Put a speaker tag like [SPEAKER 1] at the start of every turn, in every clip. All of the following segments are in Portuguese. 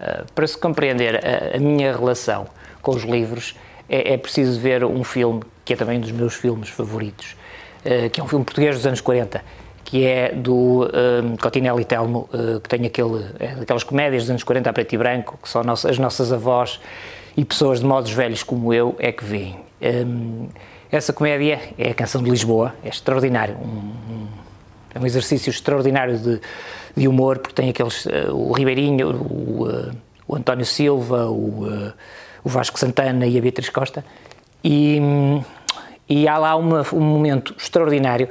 [SPEAKER 1] Uh, para se compreender a, a, minha relação com os livros, é, é, preciso ver um filme que é também um dos meus filmes favoritos, uh, que é um filme português dos anos 40, que é do um, Cotinelli Telmo, uh, que tem aquele, é daquelas comédias dos anos 40 a preto e branco, que só as nossas avós e pessoas de modos velhos como eu é que veem. Um, essa comédia é a Canção de Lisboa, é extraordinário, um, um, é um exercício extraordinário de, de, humor, porque tem aqueles, uh, o Ribeirinho, o, uh, o António Silva, o, uh, o, Vasco Santana e a Beatriz Costa, e, e há lá uma, um momento extraordinário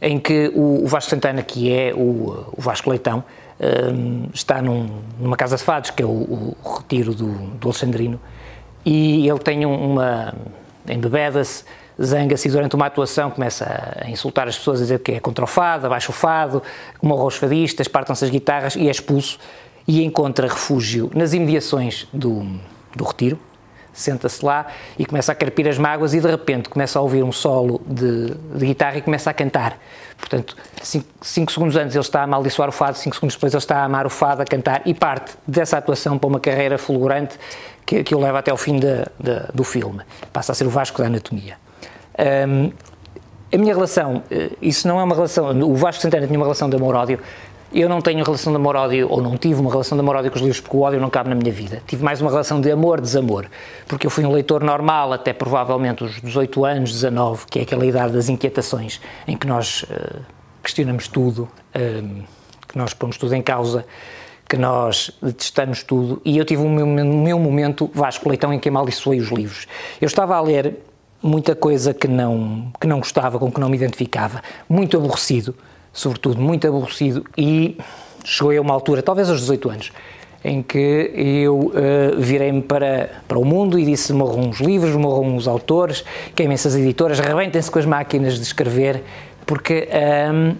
[SPEAKER 1] em que o, o Vasco Santana, que é o, o Vasco Leitão, um, está num, numa casa de fados, que é o, o retiro do, do, Alexandrino, e ele tem uma. embebeda-se, zanga-se durante uma atuação começa a insultar as pessoas, a dizer que é contra o fado, abaixo o fado, que morram os fadistas, partam-se as guitarras e é expulso e encontra refúgio nas imediações do, do retiro, senta-se lá e começa a carpir as mágoas e de repente começa a ouvir um solo de, de guitarra e começa a cantar. Portanto, cinco, cinco, segundos antes ele está a amaldiçoar o fado, cinco segundos depois ele está a amar o fado, a cantar e parte dessa atuação para uma carreira fulgurante que, que o leva até ao fim de, de, do filme. Passa a ser o Vasco da Anatomia. Um, a minha relação, eh, isso não é uma relação, o Vasco Santana tinha uma relação de amor-ódio, eu não tenho relação de amor-ódio, ou não tive uma relação de amor-ódio com os livros, porque o ódio não cabe na minha vida. Tive mais uma relação de amor-desamor, porque eu fui um leitor normal até provavelmente os 18 anos, 19, que é aquela idade das inquietações, em que nós uh, questionamos tudo, uh, que nós pomos tudo em causa, que nós detestamos tudo, e eu tive o meu, meu momento Vasco Leitão em que amaldiçoei os livros. Eu estava a ler muita coisa que não, que não gostava, com que não me identificava, muito aborrecido, sobretudo muito aborrecido, e chegou a uma altura, talvez aos 18 anos, em que eu uh, virei-me para, para o mundo e disse: morram os livros, morram os autores, queimem-se as editoras, rebentem-se com as máquinas de escrever, porque um,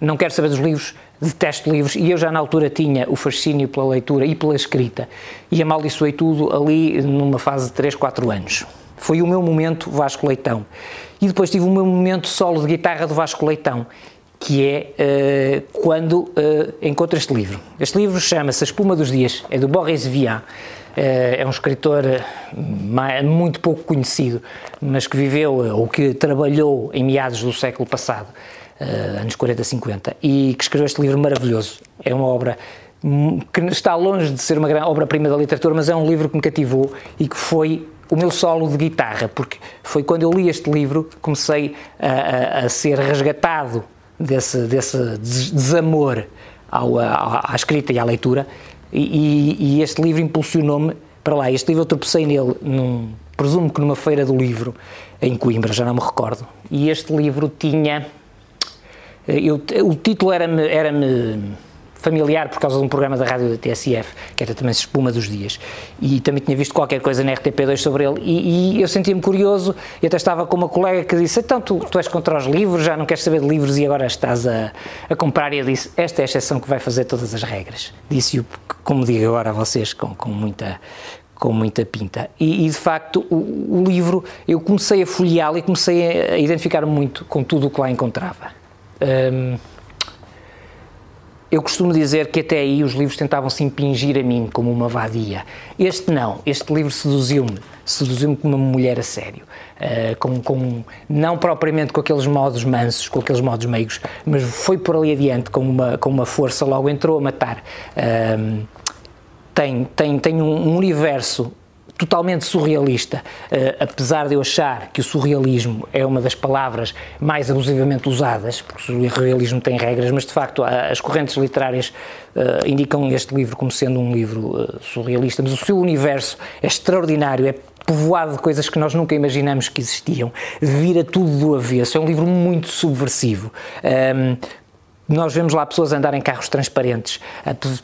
[SPEAKER 1] não quero saber dos livros, detesto livros, e eu já na altura tinha o fascínio pela leitura e pela escrita, e amaldiçoei tudo ali numa fase de 3, 4 anos. Foi o meu momento Vasco Leitão. E depois tive o meu momento solo de guitarra do Vasco Leitão que é uh, quando uh, encontro este livro. Este livro chama-se A Espuma dos Dias, é do Boris Vian. Uh, é um escritor muito pouco conhecido, mas que viveu ou que trabalhou em meados do século passado, anos 40, 50, e que escreveu este livro maravilhoso. É uma obra que está longe de ser uma obra-prima da literatura, mas é um livro que me cativou e que foi o meu solo de guitarra, porque foi quando eu li este livro que comecei a, a, a ser resgatado desse, desse desamor ao, à, à, escrita e à leitura, e, e este livro impulsionou-me para lá. Este livro eu tropecei nele, num, presumo que numa feira do livro em Coimbra, já não me recordo, e este livro tinha. Eu, o título era-me. Era, -me, era -me familiar por causa de um programa da rádio da TSF, que era também Espuma dos Dias. E também tinha visto qualquer coisa na RTP2 sobre ele. E, e eu sentia-me curioso e até estava com uma colega que disse: Então, tu, tu és contra os livros, já não queres saber de livros e agora estás a, a comprar. E eu disse: Esta é a exceção que vai fazer todas as regras. Disse-o, como digo agora a vocês, com, com muita com muita pinta. E, e de facto, o, o, livro, eu comecei a folheá-lo e comecei a, a identificar muito com tudo o que lá encontrava. Um, eu costumo dizer que até aí os livros tentavam se impingir a mim como uma vadia. Este não, este livro seduziu-me, seduziu-me como uma mulher a sério, uh, com, com, não propriamente com aqueles modos mansos, com aqueles modos meigos, mas foi por ali adiante com uma, com uma força, logo entrou a matar. Uh, tem, tem, tem um universo totalmente surrealista, uh, apesar de eu achar que o surrealismo é uma das palavras mais abusivamente usadas, porque o surrealismo tem regras, mas de facto as correntes literárias uh, indicam este livro como sendo um livro uh, surrealista, mas o seu universo é extraordinário, é povoado de coisas que nós nunca imaginamos que existiam, vira tudo do avesso, é um livro muito subversivo. Um, nós vemos lá pessoas a andar em carros transparentes,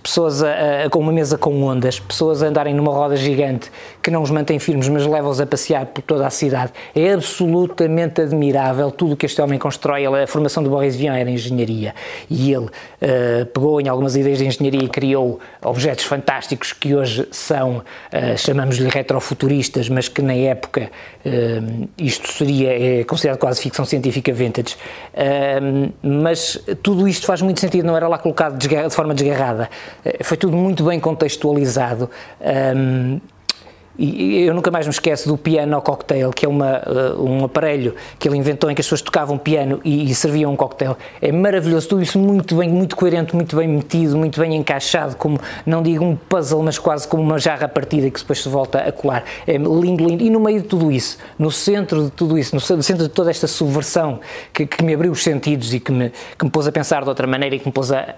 [SPEAKER 1] pessoas a, a, com uma mesa com ondas, pessoas andarem numa roda gigante que não os mantém firmes, mas leva-os a passear por toda a cidade. É absolutamente admirável tudo o que este homem constrói. A formação do Boris Vian era engenharia e ele uh, pegou em algumas ideias de engenharia e criou objetos fantásticos que hoje são, uh, chamamos-lhe retrofuturistas, mas que na época uh, isto seria é considerado quase ficção científica vintage. mas tudo isto faz muito sentido, não era lá colocado de forma desgarrada. Foi tudo muito bem contextualizado. Um, e eu nunca mais me esqueço do piano cocktail, que é uma, uh, um aparelho que ele inventou em que as pessoas tocavam piano e, e, serviam um cocktail. É maravilhoso, tudo isso muito bem, muito coerente, muito bem metido, muito bem encaixado, como, não digo um puzzle, mas quase como uma jarra partida que depois se volta a colar. É lindo, lindo. E no meio de tudo isso, no centro de tudo isso, no centro de toda esta subversão que, que me abriu os sentidos e que me, que me pôs a pensar de outra maneira e que me pôs a,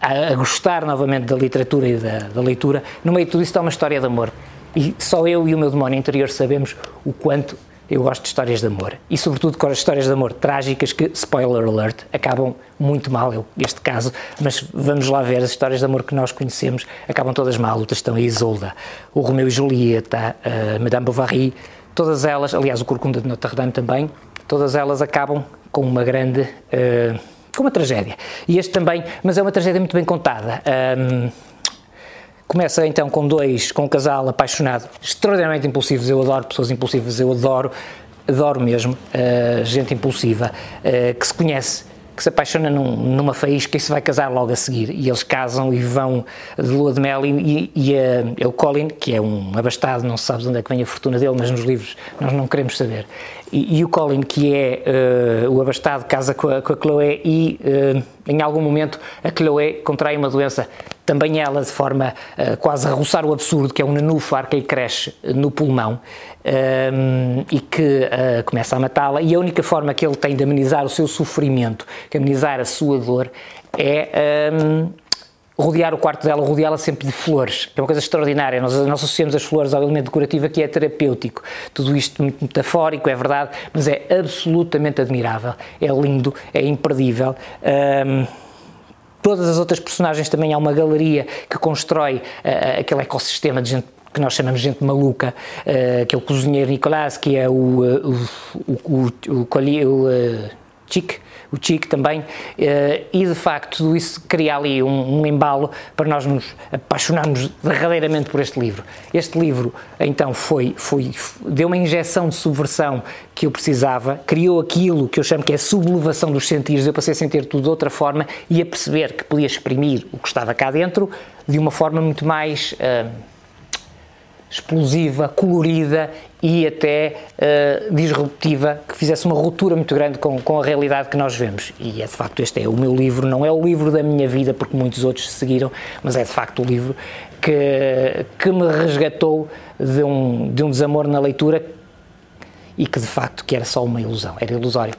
[SPEAKER 1] a, a gostar novamente da literatura e da, da leitura, no meio de tudo isso está uma história de amor e só eu e o meu demónio interior sabemos o quanto eu gosto de histórias de amor. E sobretudo com as histórias de amor trágicas que, spoiler alert, acabam muito mal, eu, este caso, mas vamos lá ver, as histórias de amor que nós conhecemos acabam todas mal. O Testão e Isolda, o Romeu e Julieta, a Madame Bovary, todas elas, aliás o Corcunda de Notre Dame também, todas elas acabam com uma grande... Uh, com uma tragédia. E este também, mas é uma tragédia muito bem contada. Um, Começa então com dois, com um casal apaixonado, extraordinariamente impulsivos. Eu adoro pessoas impulsivas, eu adoro, adoro mesmo uh, gente impulsiva uh, que se conhece, que se apaixona num, numa faísca e se vai casar logo a seguir. E eles casam e vão de lua de mel. E, e, uh, é o Colin, que é um abastado, não se sabe de onde é que vem a fortuna dele, mas nos livros nós não queremos saber. E, e o Colin, que é o abastado, casa com a, com a Chloe e em algum momento a Chloe contrai uma doença. Também ela de forma uh, quase a roçar o absurdo, que é um nenúfar que lhe cresce no pulmão um, e que uh, começa a matá-la, e a única forma que ele tem de amenizar o seu sofrimento, de amenizar a sua dor, é um, rodear o quarto dela, rodeá-la sempre de flores, que é uma coisa extraordinária. Nós, nós associamos as flores ao elemento decorativo que é terapêutico. Tudo isto muito metafórico, é verdade, mas é absolutamente admirável, é lindo, é imperdível. Um, todas as outras personagens também há uma galeria que constrói uh, aquele ecossistema de gente que nós chamamos de gente maluca, uh, que é o cozinheiro Nicolás, que é o, uh, o, o, o, o, o Chic, o Chic também, eh, e de facto tudo isso cria ali um, um, embalo para nós nos apaixonarmos verdadeiramente por este livro. Este livro, então, foi, foi, deu uma injeção de subversão que eu precisava, criou aquilo que eu chamo que é a sublevação dos sentidos, eu passei a sentir tudo de outra forma e a perceber que podia exprimir o que estava cá dentro de uma forma muito mais... Uh, explosiva, colorida e até uh, disruptiva, que fizesse uma ruptura muito grande com, com a realidade que nós vemos. E é de facto este é o meu livro, não é o livro da minha vida, porque muitos outros seguiram, mas é de facto o livro que, que me resgatou de um, de um desamor na leitura e que de facto que era só uma ilusão, era ilusório.